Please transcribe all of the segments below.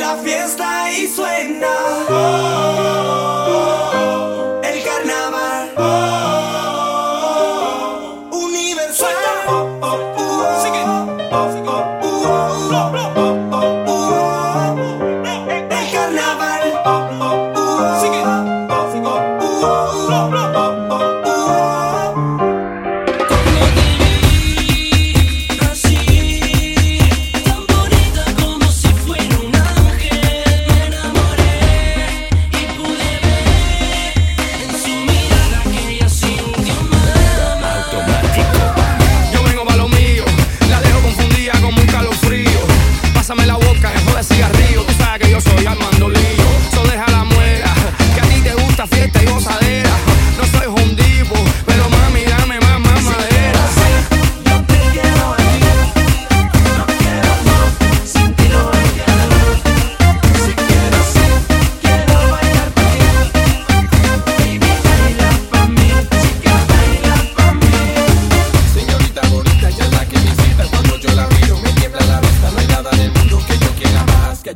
la fiesta y suena. Cuando le...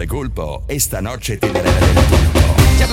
Notte Colpo e stanotte te ne del colpo.